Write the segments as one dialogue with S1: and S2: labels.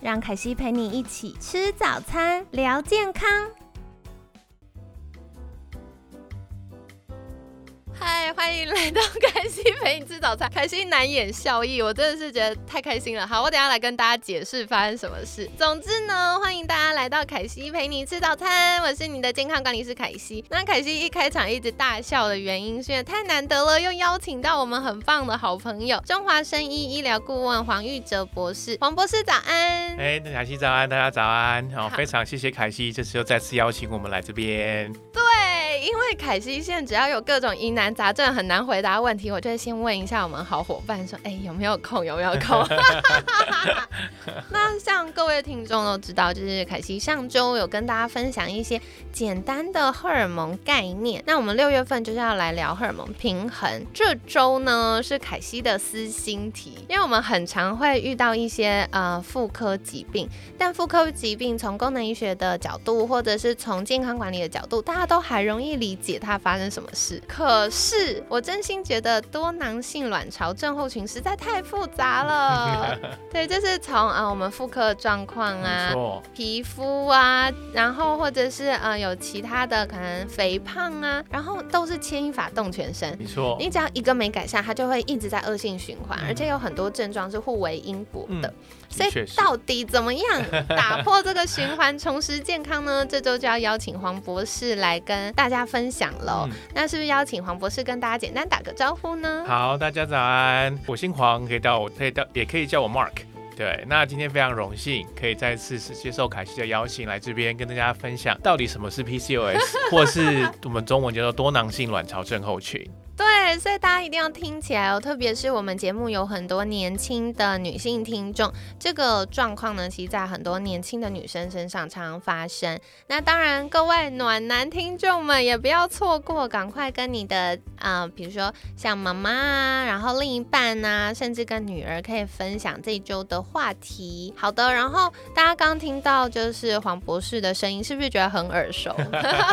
S1: 让凯西陪你一起吃早餐，聊健康。
S2: 嗨，欢迎来到凯西陪你吃早餐。凯西难掩笑意，我真的是觉得太开心了。好，我等下来跟大家解释发生什么事。总之呢，欢迎大家来到凯西陪你吃早餐，我是你的健康管理师凯西。那凯西一开场一直大笑的原因，是因为太难得了，又邀请到我们很棒的好朋友中华生医医疗顾问黄玉哲博士。黄博士早安。
S3: 哎，凯西早安，大家早安。好，非常谢谢凯西，这次又再次邀请我们来这边。
S2: 对，因为凯西现在只要有各种疑难杂症很难回答问题，我就会先问一下我们好伙伴说，哎，有没有空？有没有空？那像各位听众都知道，就是凯西上周有跟大家分享一些简单的荷尔蒙概念。那我们六月份就是要来聊荷尔蒙平衡。这周呢是凯西的私心题，因为我们很常会遇到一些呃妇科疾病，但妇科疾病从功能医学的角度，或者是从健康管理的角度，大家都还容易理解它发生什么事。可是我真心觉得多囊性卵巢症候群实在太复杂了。对，就是从啊我们妇科的状况啊，皮肤啊，然后或者是呃有其他的可能肥胖啊，然后都是牵一发动全身。
S3: 没错，
S2: 你只要一个没改善，它就会一直在恶性循环，而且有很多症状是互为因果的。所以到底怎么样打破这个循环，重拾健康呢？这周就要邀请黄博士来跟大家分享喽。那是不是邀请黄博士跟大家简单打个招呼呢？
S3: 好，大家早安，我姓黄，可以到我可以到也可以叫我 Mark。对，那今天非常荣幸可以再次是接受凯西的邀请来这边跟大家分享到底什么是 PCOS，或是我们中文叫做多囊性卵巢症候群。
S2: 对，所以大家一定要听起来哦，特别是我们节目有很多年轻的女性听众，这个状况呢，其实在很多年轻的女生身上常常发生。那当然，各位暖男听众们也不要错过，赶快跟你的啊，比如说像妈妈啊，然后另一半啊，甚至跟女儿可以分享这一周的话题。好的，然后大家刚听到就是黄博士的声音，是不是觉得很耳熟？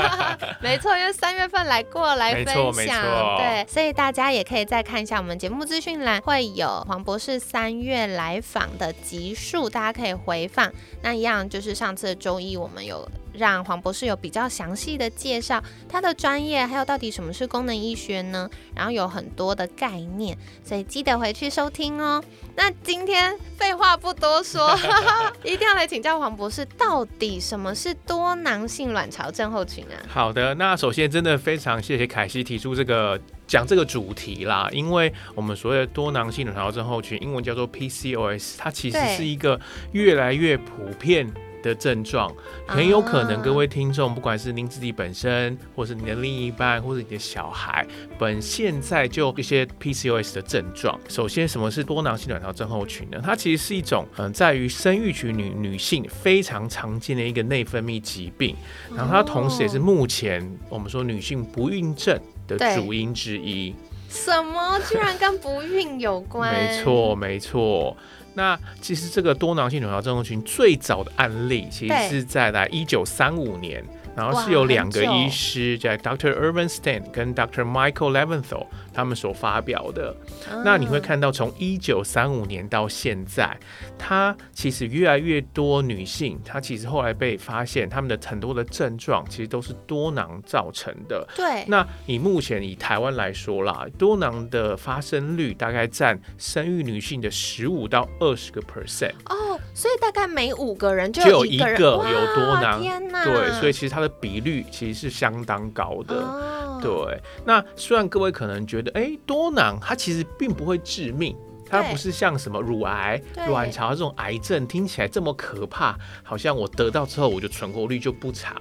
S2: 没错，因为三月份来过来分享，对。所以大家也可以再看一下我们节目资讯栏，会有黄博士三月来访的集数，大家可以回放。那一样就是上次周一我们有让黄博士有比较详细的介绍他的专业，还有到底什么是功能医学呢？然后有很多的概念，所以记得回去收听哦。那今天废话不多说，一定要来请教黄博士，到底什么是多囊性卵巢症候群啊？
S3: 好的，那首先真的非常谢谢凯西提出这个。讲这个主题啦，因为我们所谓的多囊性卵巢症候群，英文叫做 PCOS，它其实是一个越来越普遍的症状，很有可能各位听众，不管是您自己本身，或是你的另一半，或者你的小孩，本现在就一些 PCOS 的症状。首先，什么是多囊性卵巢症候群呢？它其实是一种嗯，在于生育群女女性非常常见的一个内分泌疾病，然后它同时也是目前我们说女性不孕症。的主因之一，
S2: 什么居然跟不孕有关？
S3: 没错，没错。那其实这个多囊性卵巢症候群最早的案例，其实是在来一九三五年。然后是有两个医师，叫 Dr. Irvin Stein 跟 Dr. Michael Leventhal，他们所发表的。那你会看到，从一九三五年到现在，它其实越来越多女性，她其实后来被发现，她们的很多的症状其实都是多囊造成的。
S2: 对。
S3: 那以目前以台湾来说啦，多囊的发生率大概占生育女性的十五到二十个 percent。
S2: 哦，所以大概每五个人就
S3: 有一个有多囊。
S2: 天哪！
S3: 对，所以其实它的比率其实是相当高的，对。那虽然各位可能觉得，哎，多囊它其实并不会致命，它不是像什么乳癌、卵巢这种癌症听起来这么可怕，好像我得到之后我就存活率就不长。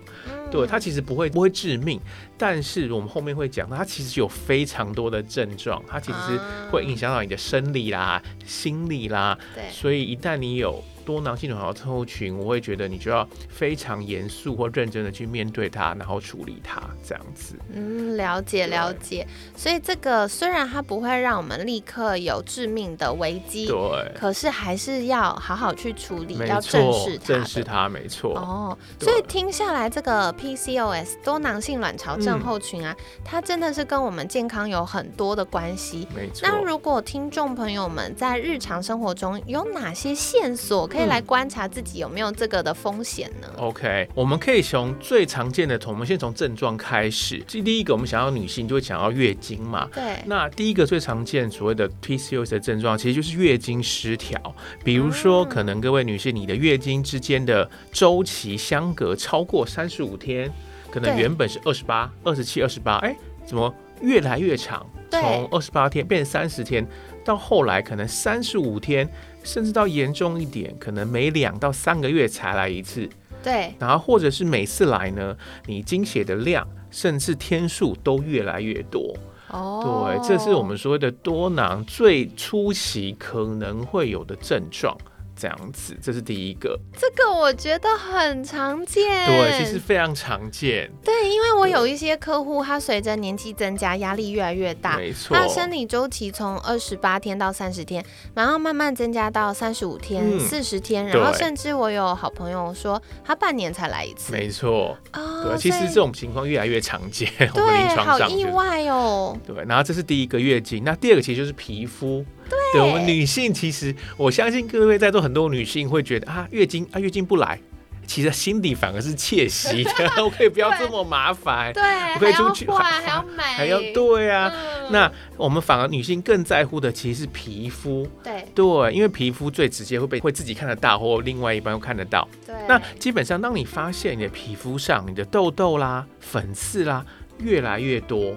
S3: 对，它其实不会不会致命，但是我们后面会讲，它其实有非常多的症状，它其实会影响到你的生理啦、心理啦。
S2: 对，
S3: 所以一旦你有。多囊性卵巢症候群，我会觉得你就要非常严肃或认真的去面对它，然后处理它，这样子。
S2: 嗯，了解了解。所以这个虽然它不会让我们立刻有致命的危机，
S3: 对，
S2: 可是还是要好好去处理，要正视它，
S3: 正视它，没错。
S2: 哦，所以听下来，这个 PCOS 多囊性卵巢症候群啊，它真的是跟我们健康有很多的关系。
S3: 没错。
S2: 那如果听众朋友们在日常生活中有哪些线索？可以来观察自己有没有这个的风险呢
S3: ？OK，我们可以从最常见的，我们先从症状开始。第一个，我们想要女性就会想要月经嘛。
S2: 对。
S3: 那第一个最常见所谓的 PCOS 的症状，其实就是月经失调。比如说，可能各位女性，你的月经之间的周期相隔超过三十五天，可能原本是二十八、二十七、二十八，哎，怎么越来越长？从二十八天变成三十天，到后来可能三十五天。甚至到严重一点，可能每两到三个月才来一次。
S2: 对，
S3: 然后或者是每次来呢，你经血的量甚至天数都越来越多。哦，对，这是我们所谓的多囊最初期可能会有的症状。这样子，这是第一个。
S2: 这个我觉得很常见，
S3: 对，其实非常常见。
S2: 对，因为我有一些客户，他随着年纪增加，压力越来越大，
S3: 没错。
S2: 他生理周期从二十八天到三十天，然后慢慢增加到三十五天、四十天，然后甚至我有好朋友说，他半年才来一次。
S3: 没错，对，其实这种情况越来越常见。我们临床
S2: 上好意外哦。
S3: 对，然后这是第一个月经，那第二个其实就是皮肤。
S2: 对，
S3: 我们女性其实，我相信各位在座很多女性会觉得啊，月经啊，月经不来，其实心底反而是窃喜的，我 可以不要这么麻烦，
S2: 对，
S3: 我可以出去
S2: 还还要美，
S3: 还要 对啊。那我们反而女性更在乎的其实是皮肤，
S2: 对
S3: 对，因为皮肤最直接会被会自己看得到，或另外一半又看得到。
S2: 对，
S3: 那基本上当你发现你的皮肤上你的痘痘啦、粉刺啦越来越多。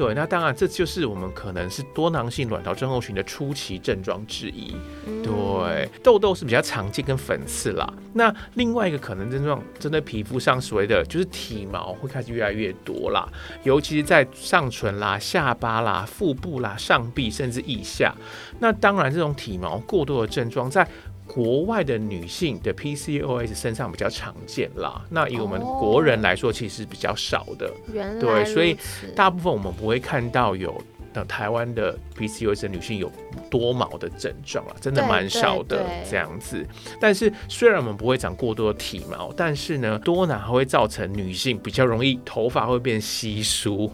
S3: 对，那当然，这就是我们可能是多囊性卵巢症候群的初期症状之一。对，痘痘是比较常见，跟粉刺啦。那另外一个可能症状，针对皮肤上所谓的就是体毛会开始越来越多啦，尤其是在上唇啦、下巴啦、腹部啦、上臂甚至腋下。那当然，这种体毛过多的症状在。国外的女性的 PCOS 身上比较常见啦，那以我们国人来说，其实比较少的。
S2: 对，
S3: 所以大部分我们不会看到有的台湾的 PCOS 女性有多毛的症状啊，真的蛮少的这样子。但是虽然我们不会长过多的体毛，但是呢，多囊还会造成女性比较容易头发会变稀疏。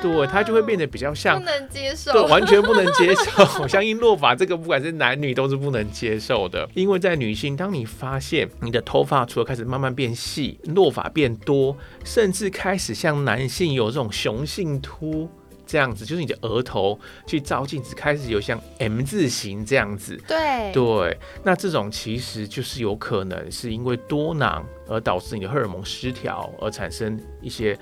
S3: 对，它就会变得比较像，
S2: 不能接受，
S3: 对，完全不能接受。我相信落发这个，不管是男女都是不能接受的。因为在女性，当你发现你的头发除了开始慢慢变细，落发变多，甚至开始像男性有这种雄性秃这样子，就是你的额头去照镜子开始有像 M 字形这样子，
S2: 对
S3: 对，那这种其实就是有可能是因为多囊而导致你的荷尔蒙失调而产生一些。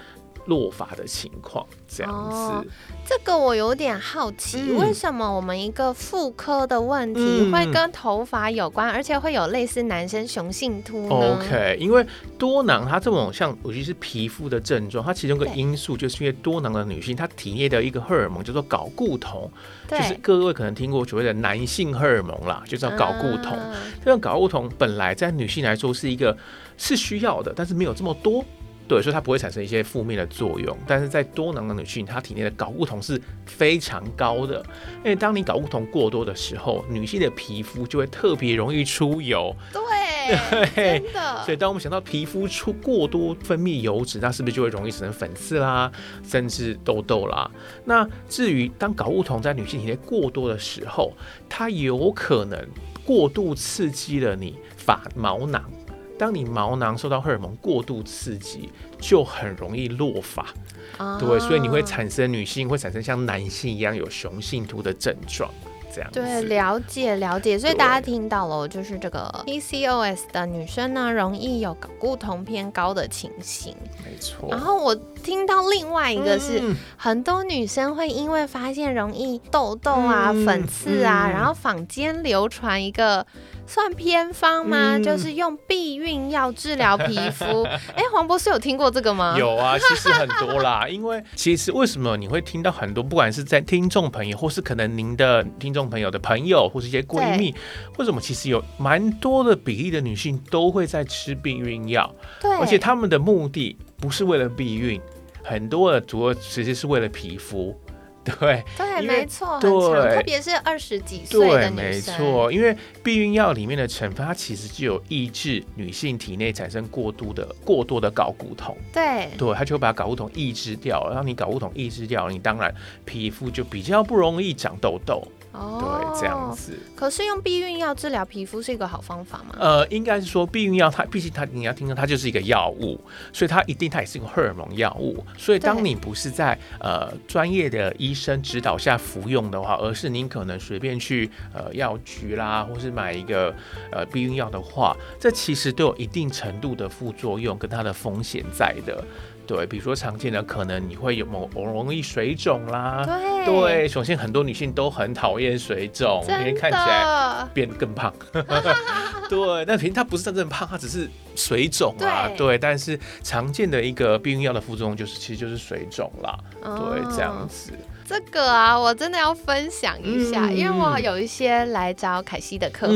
S3: 落发的情况这样子，
S2: 这个我有点好奇，为什么我们一个妇科的问题会跟头发有关，而且会有类似男生雄性秃
S3: 呢？OK，因为多囊它这种像，尤其是皮肤的症状，它其中一个因素就是因为多囊的女性，她体内的一个荷尔蒙叫做睾固酮，就是各位可能听过所谓的男性荷尔蒙啦，就叫睾固酮。这个睾固酮本来在女性来说是一个是需要的，但是没有这么多。对，所以它不会产生一些负面的作用，但是在多囊的女性，她体内的睾固酮是非常高的，因为当你睾固酮过多的时候，女性的皮肤就会特别容易出油。
S2: 对，真的。
S3: 所以当我们想到皮肤出过多分泌油脂，那是不是就会容易产生粉刺啦，甚至痘痘啦？那至于当睾固酮在女性体内过多的时候，它有可能过度刺激了你发毛囊。当你毛囊受到荷尔蒙过度刺激，就很容易落发，对，所以你会产生女性会产生像男性一样有雄性秃的症状。这样。
S2: 对，了解了解。所以大家听到了，就是这个 PCOS 的女生呢，容易有睾固酮偏高的情形。
S3: 没错。
S2: 然后我听到另外一个是，很多女生会因为发现容易痘痘啊、粉刺啊，然后坊间流传一个。算偏方吗？就是用避孕药治疗皮肤。哎，黄博士有听过这个吗？
S3: 有啊，其实很多啦。因为其实为什么你会听到很多，不管是在听众朋友，或是可能您的听众朋友的朋友，或是一些闺蜜，为什么其实有蛮多的比例的女性都会在吃避孕药？
S2: 对，
S3: 而且他们的目的不是为了避孕，很多的主要其实是为了皮肤。对
S2: 对，没错，对，特别是二十几岁的女
S3: 生，没错，因为避孕药里面的成分，它其实就有抑制女性体内产生过度的、过多的睾固酮。
S2: 对
S3: 对，它就把睾固酮抑制掉了，让你睾固酮抑制掉，你当然皮肤就比较不容易长痘痘。对，这样子。
S2: 可是用避孕药治疗皮肤是一个好方法吗？
S3: 呃，应该是说避孕药，它毕竟它你要听到它就是一个药物，所以它一定它也是一个荷尔蒙药物。所以当你不是在呃专业的医生指导下服用的话，而是您可能随便去呃药局啦，或是买一个呃避孕药的话，这其实都有一定程度的副作用跟它的风险在的。对，比如说常见的可能你会有某容易水肿啦，
S2: 对，
S3: 对，首先很多女性都很讨厌水肿，因为看起来变更胖，对，那其实它不是真正胖，它只是水肿啊，对，但是常见的一个避孕药的副作用就是其实就是水肿啦，对，这样子。
S2: 这个啊，我真的要分享一下，因为我有一些来找凯西的客户，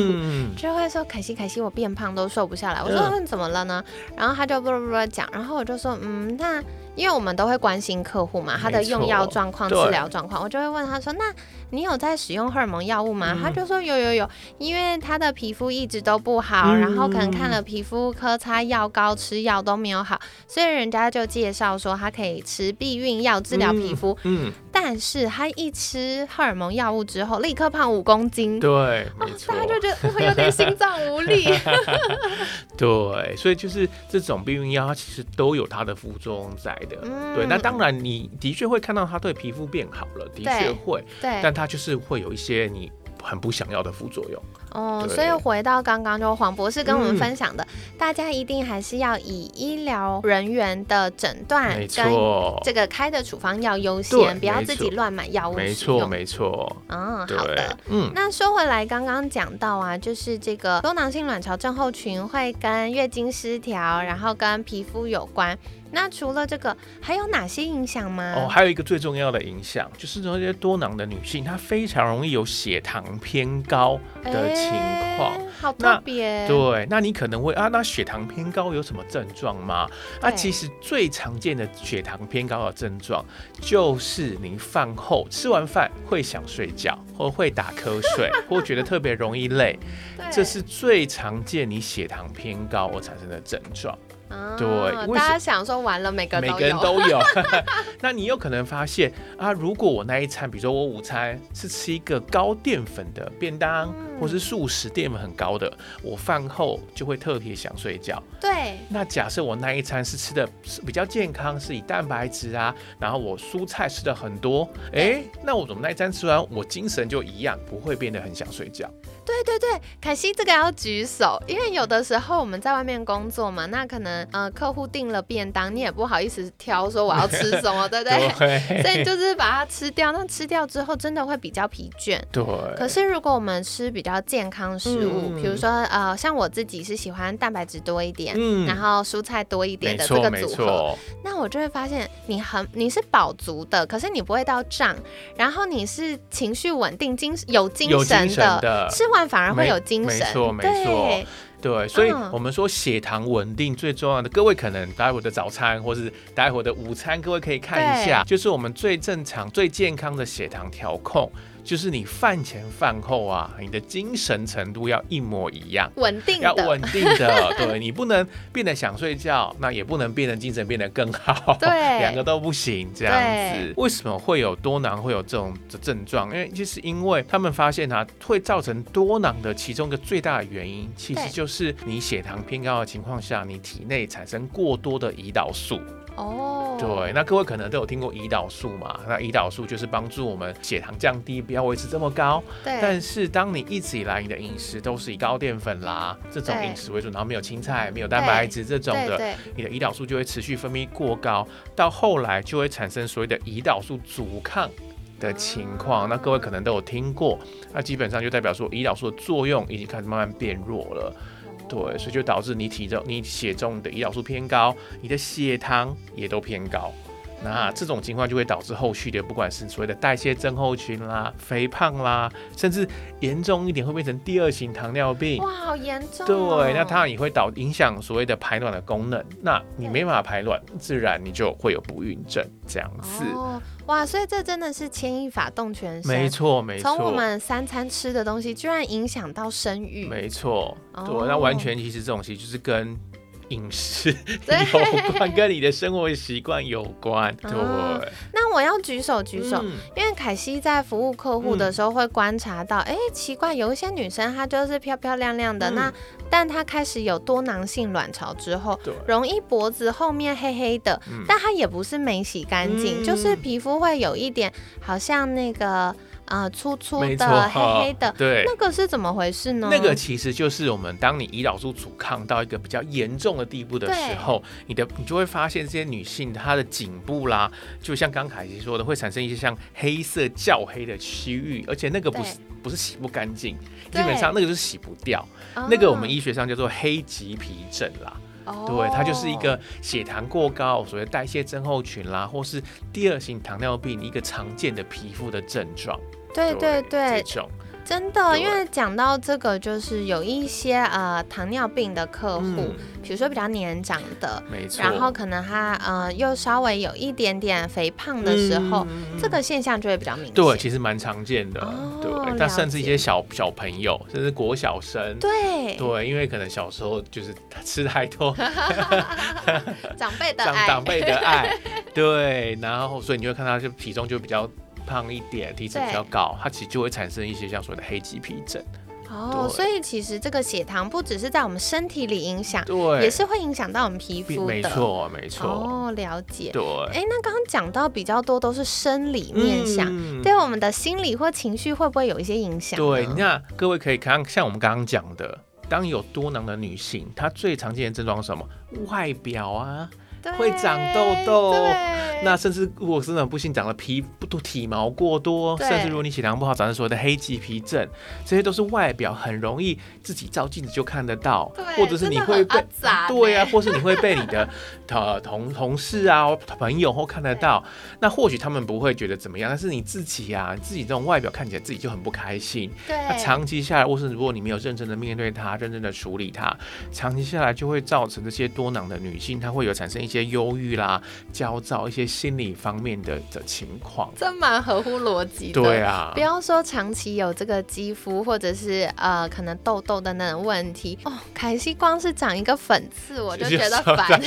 S2: 就会说凯西，凯西，我变胖都瘦不下来。我说那怎么了呢？然后他就不不不讲，然后我就说，嗯，那因为我们都会关心客户嘛，他的用药状况、治疗状况，我就会问他说，那。你有在使用荷尔蒙药物吗？他就说有有有，因为他的皮肤一直都不好，然后可能看了皮肤科擦药膏，吃药都没有好，所以人家就介绍说他可以吃避孕药治疗皮肤。嗯，但是他一吃荷尔蒙药物之后，立刻胖五公斤。
S3: 对，
S2: 大家就觉得我有点心脏无力。
S3: 对，所以就是这种避孕药，它其实都有它的副作用在的。对，那当然你的确会看到它对皮肤变好了，的确会。
S2: 对，
S3: 但它就是会有一些你很不想要的副作用
S2: 哦，所以回到刚刚就黄博士跟我们分享的，大家一定还是要以医疗人员的诊断跟这个开的处方药优先，不要自己乱买药物
S3: 没错，没错。
S2: 嗯，好的。嗯，那说回来，刚刚讲到啊，就是这个多囊性卵巢症候群会跟月经失调，然后跟皮肤有关。那除了这个，还有哪些影响吗？
S3: 哦，还有一个最重要的影响，就是那些多囊的女性，她非常容易有血糖偏高的情况。
S2: 好特别。
S3: 对，那你可能会啊，那血糖偏高有什么症状吗？啊其实最常见的血糖偏高的症状，就是你饭后吃完饭会想睡觉，或会打瞌睡，或觉得特别容易累，这是最常见你血糖偏高而产生的症状。对，
S2: 大家想说完了，每个
S3: 每个人都有。那你有可能发现啊，如果我那一餐，比如说我午餐是吃一个高淀粉的便当，或是素食淀粉很高的，我饭后就会特别想睡觉。
S2: 对。
S3: 那假设我那一餐是吃的是比较健康，是以蛋白质啊，然后我蔬菜吃的很多，哎，那我怎么那一餐吃完，我精神就一样，不会变得很想睡觉？
S2: 对对对，凯西这个要举手，因为有的时候我们在外面工作嘛，那可能呃客户订了便当，你也不好意思挑说我要吃什么，对不对？所以就是把它吃掉，那吃掉之后真的会比较疲倦。
S3: 对。
S2: 可是如果我们吃比较健康食物，比如说呃像我自己是喜欢蛋白质多一点，嗯然后蔬菜多一点的这个组合，那我就会发现你很你是饱足的，可是你不会到胀，然后你是情绪稳定、精有精神的，吃完。反而会有精神，
S3: 没错，没错，对，所以我们说血糖稳定最重要的，各位可能待会的早餐或是待会的午餐，各位可以看一下，就是我们最正常、最健康的血糖调控。就是你饭前饭后啊，你的精神程度要一模一样，
S2: 稳定
S3: 要稳定的，对你不能变得想睡觉，那也不能变得精神变得更好，
S2: 对，
S3: 两个都不行，这样子。为什么会有多囊会有这种的症状？因为就是因为他们发现啊，会造成多囊的其中一个最大的原因，其实就是你血糖偏高的情况下，你体内产生过多的胰岛素。
S2: 哦，
S3: 对，那各位可能都有听过胰岛素嘛？那胰岛素就是帮助我们血糖降低，不要维持这么高。
S2: 对，
S3: 但是当你一直以来你的饮食都是以高淀粉啦这种饮食为主，然后没有青菜、没有蛋白质这种的，你的胰岛素就会持续分泌过高，到后来就会产生所谓的胰岛素阻抗。的情况，那各位可能都有听过，那基本上就代表说胰岛素的作用已经开始慢慢变弱了，对，所以就导致你体重、你血中的胰岛素偏高，你的血糖也都偏高。那这种情况就会导致后续的不管是所谓的代谢症候群啦、肥胖啦，甚至严重一点会变成第二型糖尿病。
S2: 哇，好严重、哦。
S3: 对，那它也会导影响所谓的排卵的功能。那你没办法排卵，自然你就会有不孕症这样子。
S2: 哦，哇，所以这真的是牵一发动全身。
S3: 没错，没错。
S2: 从我们三餐吃的东西，居然影响到生育。
S3: 没错，
S2: 哦
S3: 对，那完全其实这种其实就是跟饮食 有关，跟你的生活习惯有关。对，
S2: 啊那我要举手举手，
S3: 嗯。
S2: 因为凯西在服务客户的时候会观察到，哎、奇怪，有一些女生她就是漂漂亮亮的，
S3: 嗯。
S2: 那但她开始有多囊性卵巢之后，容易脖子后面黑黑的，
S3: 嗯。
S2: 但她也不是没洗干净，
S3: 嗯。
S2: 就是皮肤会有一点好像那个呃粗粗的、黑黑的，
S3: 对。
S2: 那个是怎么回事呢？
S3: 那个其实就是我们当你胰岛素阻抗到一个比较严重的地步的时候，你的你就会发现这些女性她的颈部啦，就像刚凯西说的，会产生一些像黑色较黑的区域，而且那个不是不是洗不干净，基本上那个就是洗不掉。
S2: 哦
S3: 那个我们医学上叫做黑棘皮症啦。
S2: 哦
S3: 对，它就是一个血糖过高，所谓代谢症候群啦，或是第二型糖尿病一个常见的皮肤的症状。
S2: 对对对，
S3: 这种
S2: 真的，因为讲到这个，就是有一些呃糖尿病的客户，
S3: 嗯
S2: 比如说比较年长的，
S3: 没错。
S2: 然后可能他呃又稍微有一点点肥胖的时候，
S3: 嗯
S2: 这个现象就会比较明显。
S3: 对，其实蛮常见的。
S2: 哦
S3: 对，
S2: 了
S3: 但甚至一些小小朋友，甚至国小生。
S2: 对
S3: 对，因为可能小时候就是吃太多
S2: 长辈的
S3: 长
S2: 爱，
S3: 长辈的爱，对，然后所以你会看到就体重就比较胖一点，体脂比较高，它其实就会产生一些像所谓的黑棘皮症。
S2: 哦，所以其实这个血糖不只是在我们身体里影响，
S3: 对，
S2: 也是会影响到我们皮肤的。
S3: 没。错，没错。
S2: 哦，了解。
S3: 对，
S2: 哎，那刚刚讲到比较多都是生理面向，
S3: 嗯
S2: 对我们的心理或情绪会不会有一些影响？
S3: 对，那各位可以看，像我们刚刚讲的，当有多囊的女性，她最常见的症状是什么？外表啊，
S2: 对
S3: 会长痘痘。那甚至如果是那种不幸长了皮不多体毛过多，甚至如果你血糖不好，长成所谓的黑棘皮症，这些都是外表很容易自己照镜子就看得到，
S2: 对
S3: 或者是你会被对啊，或是你会被你的 呃同同事啊、朋友或看得到，那或许他们不会觉得怎么样，但是你自己啊，自己这种外表看起来自己就很不开心，那
S2: 对，
S3: 长期下来，或是如果你没有认真的面对它，认真的处理它，长期下来就会造成这些多囊的女性，她会有产生一些忧郁啦、焦躁、一些心理方面的的情况。
S2: 这蛮合乎逻辑的。
S3: 对啊
S2: 不，要说长期有这个肌肤或者是呃可能痘痘的那种问题哦，凯西光是长一个粉刺我就觉得烦。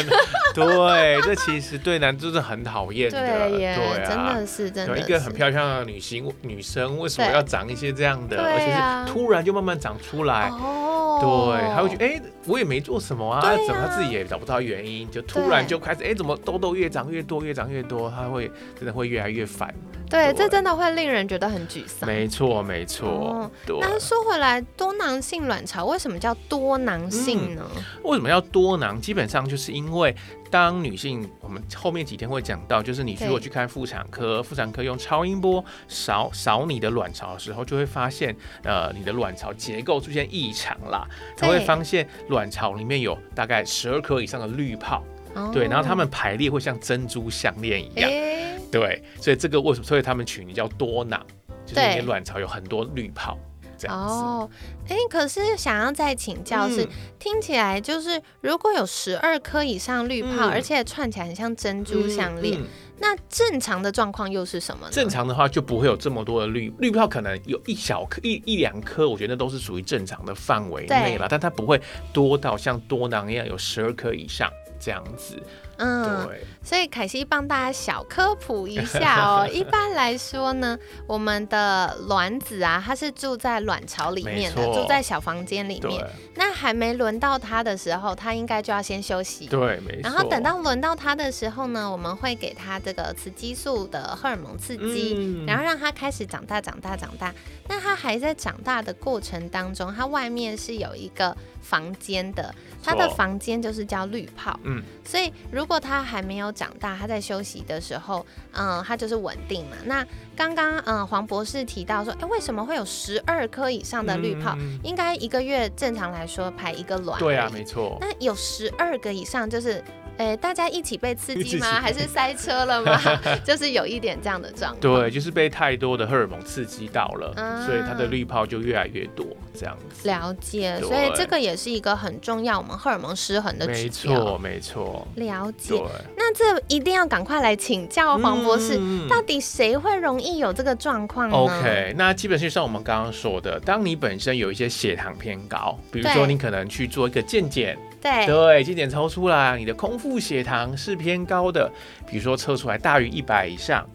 S3: 对，这其实对男就是很讨厌的，
S2: 对耶，
S3: 对啊，
S2: 真的是真的是。
S3: 一个很漂亮的女性女生，为什么要长一些这样的，
S2: 对
S3: 而且
S2: 啊
S3: 是突然就慢慢长出来？
S2: 哦，
S3: 对，他会觉得，哎、我也没做什么啊怎么他自己也找不到原因，就突然就开始，哎、怎么痘痘越长越多，越长越多，它会真的会越来越烦。
S2: 对，这真的会令人觉得很沮丧。
S3: 没错，没错，
S2: 哦
S3: 对。
S2: 那说回来，多囊性卵巢为什么叫多囊性呢？
S3: 为什么要多囊？基本上就是因为当女性，我们后面几天会讲到，就是你如果去看妇产科，妇产科用超音波扫扫你的卵巢的时候，就会发现，呃，你的卵巢结构出现异常啦，才会发现卵巢里面有大概十二颗以上的滤泡，
S2: 哦
S3: 对，然后它们排列会像珍珠项链一样，
S2: 诶。
S3: 对，所以这个为什么？所以他们取名叫多囊，就是你卵巢有很多滤泡，这样子。
S2: 哦，哎，可是想要再请教是，
S3: 嗯。
S2: 听起来就是如果有十二颗以上滤泡，
S3: 嗯。
S2: 而且串起来很像珍珠项链，那正常的状况又是什么呢？
S3: 正常的话就不会有这么多的滤滤泡，可能有一小颗一一两颗，我觉得都是属于正常的范围内
S2: 对。
S3: 了，但它不会多到像多囊一样有十二颗以上这样子。
S2: 嗯，所以凯西帮大家小科普一下哦。一般来说呢，我们的卵子啊，它是住在卵巢里面的，住在小房间里面。，那还没轮到它的时候，它应该就要先休息。
S3: 对，没错。
S2: 然后等到轮到它的时候呢，我们会给它这个雌激素的荷尔蒙刺激，
S3: 嗯
S2: 然后让它开始长大、长大、长大。那它还在长大的过程当中，它外面是有一个房间的，它的房间就是叫滤泡。
S3: 嗯，
S2: 所以如果它还没有长大，它在休息的时候，嗯，它就是稳定嘛。那刚刚嗯黄博士提到说，哎，为什么会有十二颗以上的滤泡？
S3: 嗯
S2: 应该一个月正常来说排一个卵。
S3: 对啊，没错。
S2: 那有十二个以上，就是，诶，大家一起被刺激吗？还是塞车了吗？就是有一点这样的状况。
S3: 对，就是被太多的荷尔蒙刺激到了，
S2: 啊
S3: 所以它的滤泡就越来越多，这样子。
S2: 了解，所以这个也是一个很重要，我们荷尔蒙失衡的指
S3: 没。错，没错。
S2: 了解，，那这一定要赶快来请教黄博士，
S3: 嗯
S2: 到底谁会容易有这个状况呢
S3: OK，那基本上像我们刚刚说的，当你本身有一些血糖偏高，比如说你可能去做一个健检，
S2: 对
S3: 对，健检抽出来你的空腹血糖是偏高的，比如说测出来大于一百以上，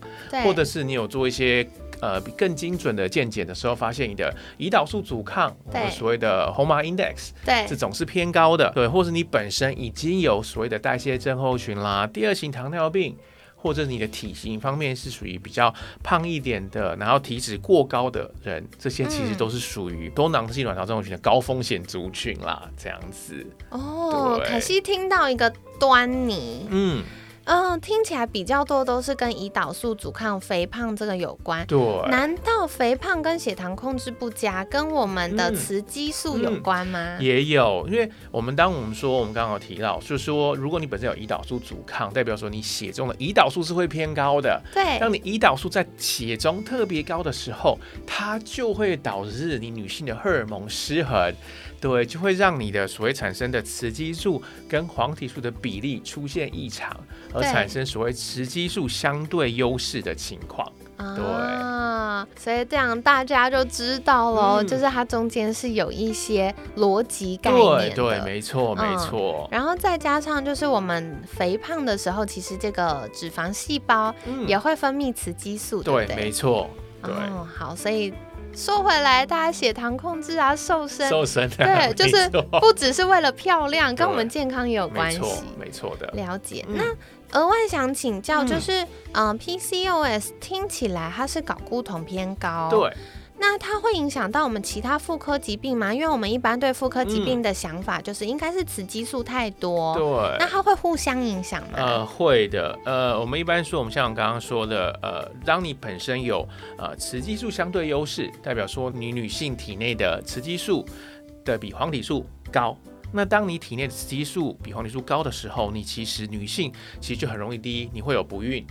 S3: 或者是你有做一些呃比更精准的健检的时候，发现你的胰岛素阻抗，我所谓的 HOMA index
S2: 对
S3: 这种是偏高的，对，或是你本身已经有所谓的代谢症候群啦，第二型糖尿病。或者你的体型方面是属于比较胖一点的，然后体脂过高的人，这些其实
S2: 嗯
S3: 都是属于多囊性卵巢症候群的高风险族群啦，这样子。
S2: 哦，可惜听到一个端倪，
S3: 嗯，
S2: 嗯，听起来比较多都是跟胰岛素阻抗、肥胖这个有关。
S3: 对。
S2: 难道肥胖跟血糖控制不佳跟我们的
S3: 嗯
S2: 雌激素有关吗？
S3: 也有，因为我们当我们说，我们刚刚有提到，就是说，如果你本身有胰岛素阻抗，代表说你血中的胰岛素是会偏高的。
S2: 对，
S3: 当你胰岛素在血中特别高的时候，它就会导致你女性的荷尔蒙失衡，对，就会让你的所谓产生的雌激素跟黄体素的比例出现异常，而产生所谓雌激素相对优势的情况。
S2: 对啊，所以这样大家就知道喽，
S3: 嗯
S2: 就是它中间是有一些逻辑概念
S3: 对
S2: 的。
S3: 对，没错没
S2: 嗯
S3: 错。
S2: 然后再加上就是我们肥胖的时候，其实这个脂肪细胞
S3: 嗯
S2: 也会分泌雌激素，对
S3: 对，
S2: 对？
S3: 没错，对。
S2: 哦，好，所以说回来，大家血糖控制啊，瘦身，
S3: 瘦身的，
S2: 对，就是不只是为了漂亮，跟我们健康也有关系
S3: 没错。，没错的。
S2: 了解。
S3: 嗯
S2: 那额外想请教，
S3: 嗯
S2: 就是嗯、呃 PCOS 听起来它是睾固酮偏高，，
S3: 对，
S2: 那它会影响到我们其他妇科疾病吗？因为我们一般对妇科疾病的想法就是应该是雌激素太多，对那
S3: 对，
S2: 它会互相影响吗？
S3: 呃，会的。呃，我们一般说，我们像刚刚说的，呃，当你本身有呃雌激素相对优势，代表说你女性体内的雌激素的比黄体素高。那当你体内的雌激素比黄体素高的时候，你其实女性其实就很容易，第一你会有不孕，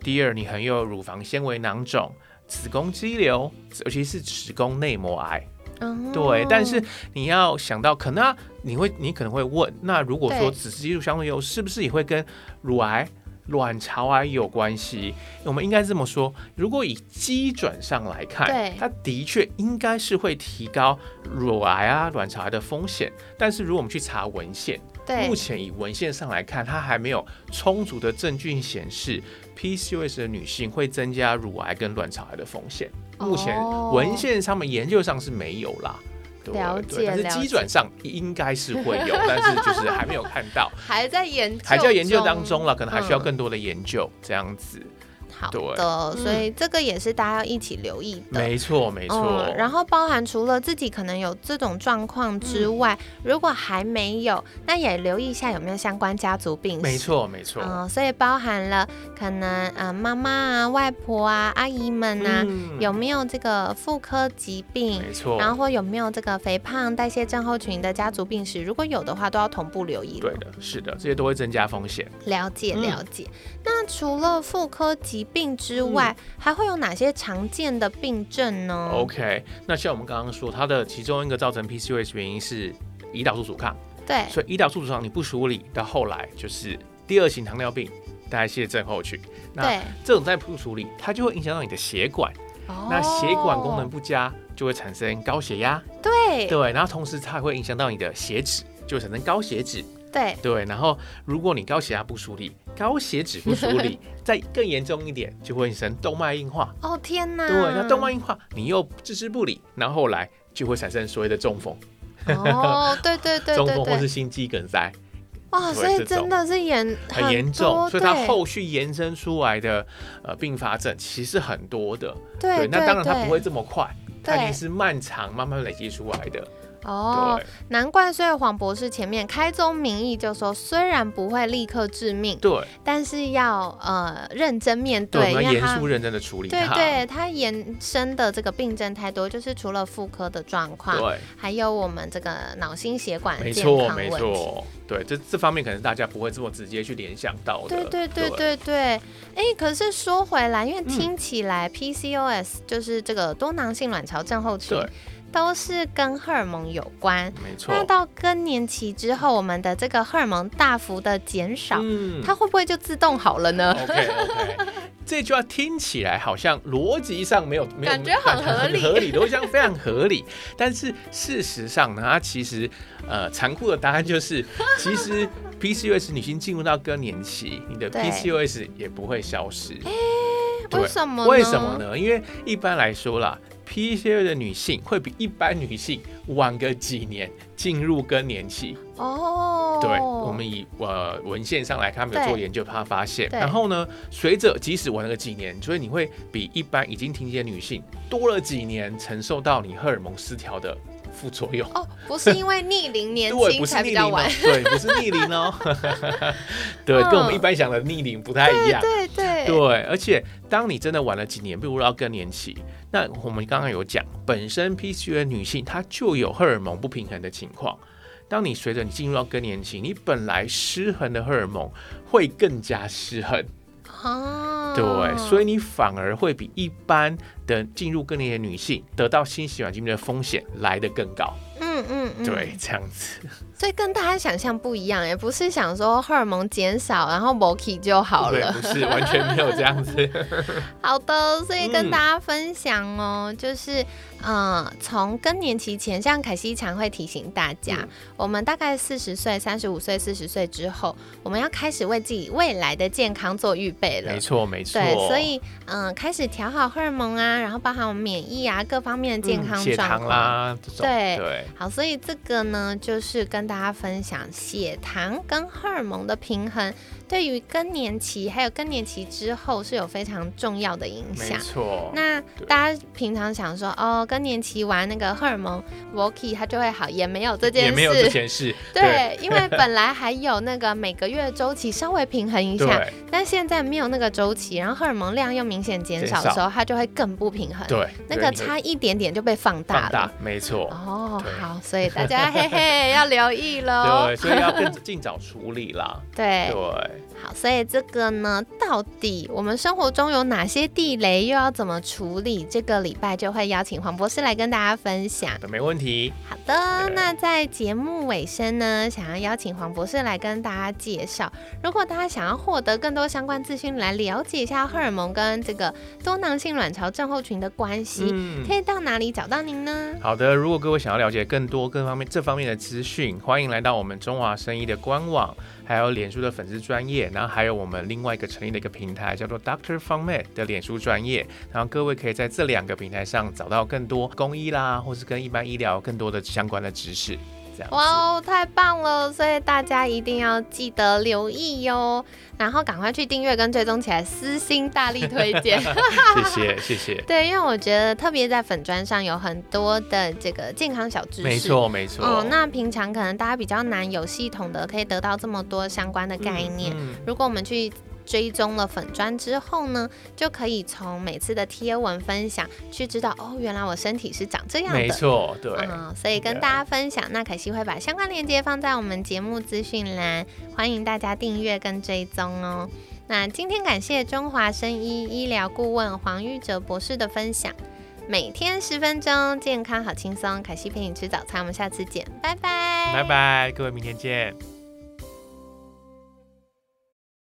S3: 第二你很有乳房纤维囊肿、子宫肌瘤，尤其是子宫内膜癌。
S2: 嗯
S3: 对，但是你要想到，可能、啊、你会，你可能会问，那如果说
S2: 对
S3: 雌激素相对优势，是不是也会跟乳癌、卵巢癌有关系？我们应该这么说，如果以基准上来看
S2: 对，
S3: 它的确应该是会提高乳癌啊、卵巢癌的风险。但是如果我们去查文献，
S2: 对
S3: 目前以文献上来看，它还没有充足的证据显示 PCOS 的女性会增加乳癌跟卵巢癌的风险。目前
S2: 哦
S3: 文献上面研究上是没有啦。对
S2: 了
S3: 对但是基准上应该是会有，但是就是还没有看到，
S2: 还在研究，
S3: 还在研究当中了，可能还需要
S2: 嗯
S3: 更多的研究这样子。
S2: 好
S3: 对
S2: 的，所
S3: 嗯
S2: 以这个也是大家要一起留意的。
S3: 没错，没错。
S2: 嗯，然后包含除了自己可能有这种状况之
S3: 嗯
S2: 外，如果还没有，那也留意一下有没有相关家族病史。
S3: 没。错，没错。
S2: 嗯，所以包含了可能呃妈妈啊、外婆啊、阿姨们啊，
S3: 嗯
S2: 有没有这个妇科疾病，
S3: 没错。
S2: 然后或有没有这个肥胖、代谢症候群的家族病史，如果有的话，都要同步留意。
S3: 对的，是的，这些都会增加风险。
S2: 了解
S3: 嗯
S2: 了解。那除了妇科疾病之外，还会有哪些常见的病症呢
S3: ？OK，那像我们刚刚说，它的其中一个造成 PCOS 原因是胰岛素阻抗，
S2: 对。
S3: 所以胰岛素阻抗你不处理，到后来就是第二型糖尿病、代谢症候群。那
S2: 对，
S3: 这种再不处理，它就会影响到你的血管，那血管功能不佳，就会产生高血压，
S2: 对。
S3: 对，然后同时它还会影响到你的血脂，就会产生高血脂。
S2: 对，
S3: 对，然后如果你高血压不处理，高血脂不处理，再更严重一点，就会形成动脉硬化。
S2: 哦天哪，
S3: 对，那动脉硬化你又置之不理，然后后来就会产生所谓的中风，
S2: 哦，对对对
S3: 中
S2: 对。中，
S3: 风或是心肌梗塞，
S2: 哇，所以真的是严
S3: 很严重，所以它
S2: 对。
S3: 后续延伸出来的呃并发症其实很多的。
S2: 对
S3: 那当然它不会这么快，它一
S2: 对。
S3: 定是漫长慢慢累积出来的。
S2: 哦，难怪，所以黄博士前面开宗明义就说，虽然不会立刻致命，
S3: 对。
S2: 但是要呃认真面
S3: 对，
S2: 对，
S3: 严肃认真的处理它。
S2: 对对，它延伸的这个病症太多，就是除了妇科的状况，
S3: 对，
S2: 还有我们这个脑心血管健
S3: 没错。没。错，对这这方面可能大家不会这么直接去联想到的。
S2: 对对对对。对，哎，可是说回来，因为听起来 PCOS 就是这个多囊性卵巢症候群
S3: 对，
S2: 都是跟荷尔蒙有关。
S3: 没错。
S2: 那到更年期之后，我们的这个荷尔蒙大幅的减少，
S3: 嗯
S2: 它会不会就自动好了呢
S3: ？OK OK，这句话听起来好像逻辑上没有没有
S2: 感觉很合理
S3: 合理，逻辑上非常合理。但是事实上呢，它其实呃残酷的答案就是，其实 PCOS 女性进入到更年期，你的 PCOS 也不会消失。对
S2: 为什么？
S3: 为什么？呢？因为一般来说啦，PCOS 的女性会比一般女性晚个几年进入更年期。
S2: 哦，
S3: 对，我们以呃文献上来看，没有做研究，怕发现。然后呢，随着即使晚了个几年，所以你会比一般已经停经的女性多了几年承受到你荷尔蒙失调的副作用。
S2: 哦，不是因为逆龄年
S3: 对，
S2: 轻才比较晚，，
S3: 对，不是逆龄哦，对，跟我们
S2: 嗯
S3: 一般想的逆龄不太一样。
S2: 对对
S3: 对，而且当你真的晚了几年，比如到更年期，那我们刚刚有讲，本身 PCOS 女性她就有荷尔蒙不平衡的情况。当你随着你进入到更年期，你本来失衡的荷尔蒙会更加失衡，
S2: 哦，
S3: 对，所以你反而会比一般的进入更年期的女性得到心血管疾病的风险来得更高。
S2: 嗯嗯嗯，
S3: 对，，这样子。
S2: 所以跟大家想象不一样，也不是想说荷尔蒙减少然后 o k 就好，了。
S3: 不是完全没有这样子。
S2: 好的，所以跟
S3: 嗯
S2: 大家分享哦，就是嗯，从更年期前，像凯西常会提醒大家，
S3: 嗯
S2: 我们大概四十岁、三十五岁、四十岁之后，我们要开始为自己未来的健康做预备了
S3: 没。错，没错。
S2: 对，所以嗯、呃开始调好荷尔蒙啊，然后包含我们免疫啊各方面的健康状况。
S3: 啦，这种
S2: 对
S3: 对
S2: 好，所以这个呢，就是跟大家分享血糖跟荷尔蒙的平衡，对于更年期还有更年期之后是有非常重要的影响没。
S3: 错。
S2: 那大家平常想说，哦，更年期玩那个荷尔蒙 w o k i 它就会好，也没有这件事。
S3: 也没有这件事。
S2: 对，因为本来还有那个每个月周期稍微平衡一下，但现在没有那个周期，然后荷尔蒙量又明显减少的时候，它就会更不平衡。
S3: 对，
S2: 那个差一点点就被放大了。
S3: 放大，没错。
S2: 哦，好，所以大家嘿嘿要留意喽
S3: 对，。所以要更尽早处理啦。
S2: 对
S3: 对，
S2: 好，所以这个呢，到底我们生活中有哪些地雷，又要怎么处理？这个礼拜就会邀请黄博士来跟大家分享。
S3: 没问题。
S2: 好的，那在节目尾声呢，想要邀请黄博士来跟大家介绍，如果大家想要获得更多相关资讯，来了解一下荷尔蒙跟这个多囊性卵巢症候群的关系，
S3: 嗯
S2: 可以到哪里找到您呢？
S3: 好的，如果各位想要了解更多各方面这方面的资讯，欢迎来到我们中华生医的官网，还有脸书的粉丝专业，然后还有我们另外一个成立的一个平台叫做 Doctor Fun Med 的脸书专业，然后各位可以在这两个平台上找到更多公益啦，或是跟一般医疗更多的相关的知识。这样
S2: 哇哦，太棒了！所以大家一定要记得留意哟，然后赶快去订阅跟追踪起来，私心大力推荐。
S3: 谢谢谢谢，
S2: 对，因为我觉得特别在粉砖上有很多的这个健康小知识。
S3: 没。错没错。
S2: 哦，那平常可能大家比较难有系统的可以得到这么多相关的概念。
S3: 嗯
S2: 如果我们去追踪了粉砖之后呢，就可以从每次的贴文分享去知道哦，原来我身体是长这样的。
S3: 没错，对。
S2: 嗯，所以跟大家分享，那凯西会把相关链接放在我们节目资讯栏，欢迎大家订阅跟追踪哦。那今天感谢中华生医医疗顾问黄玉哲博士的分享，每天十分钟，健康好轻松。凯西陪你吃早餐，我们下次见，拜拜，
S3: 拜拜，各位，明天见。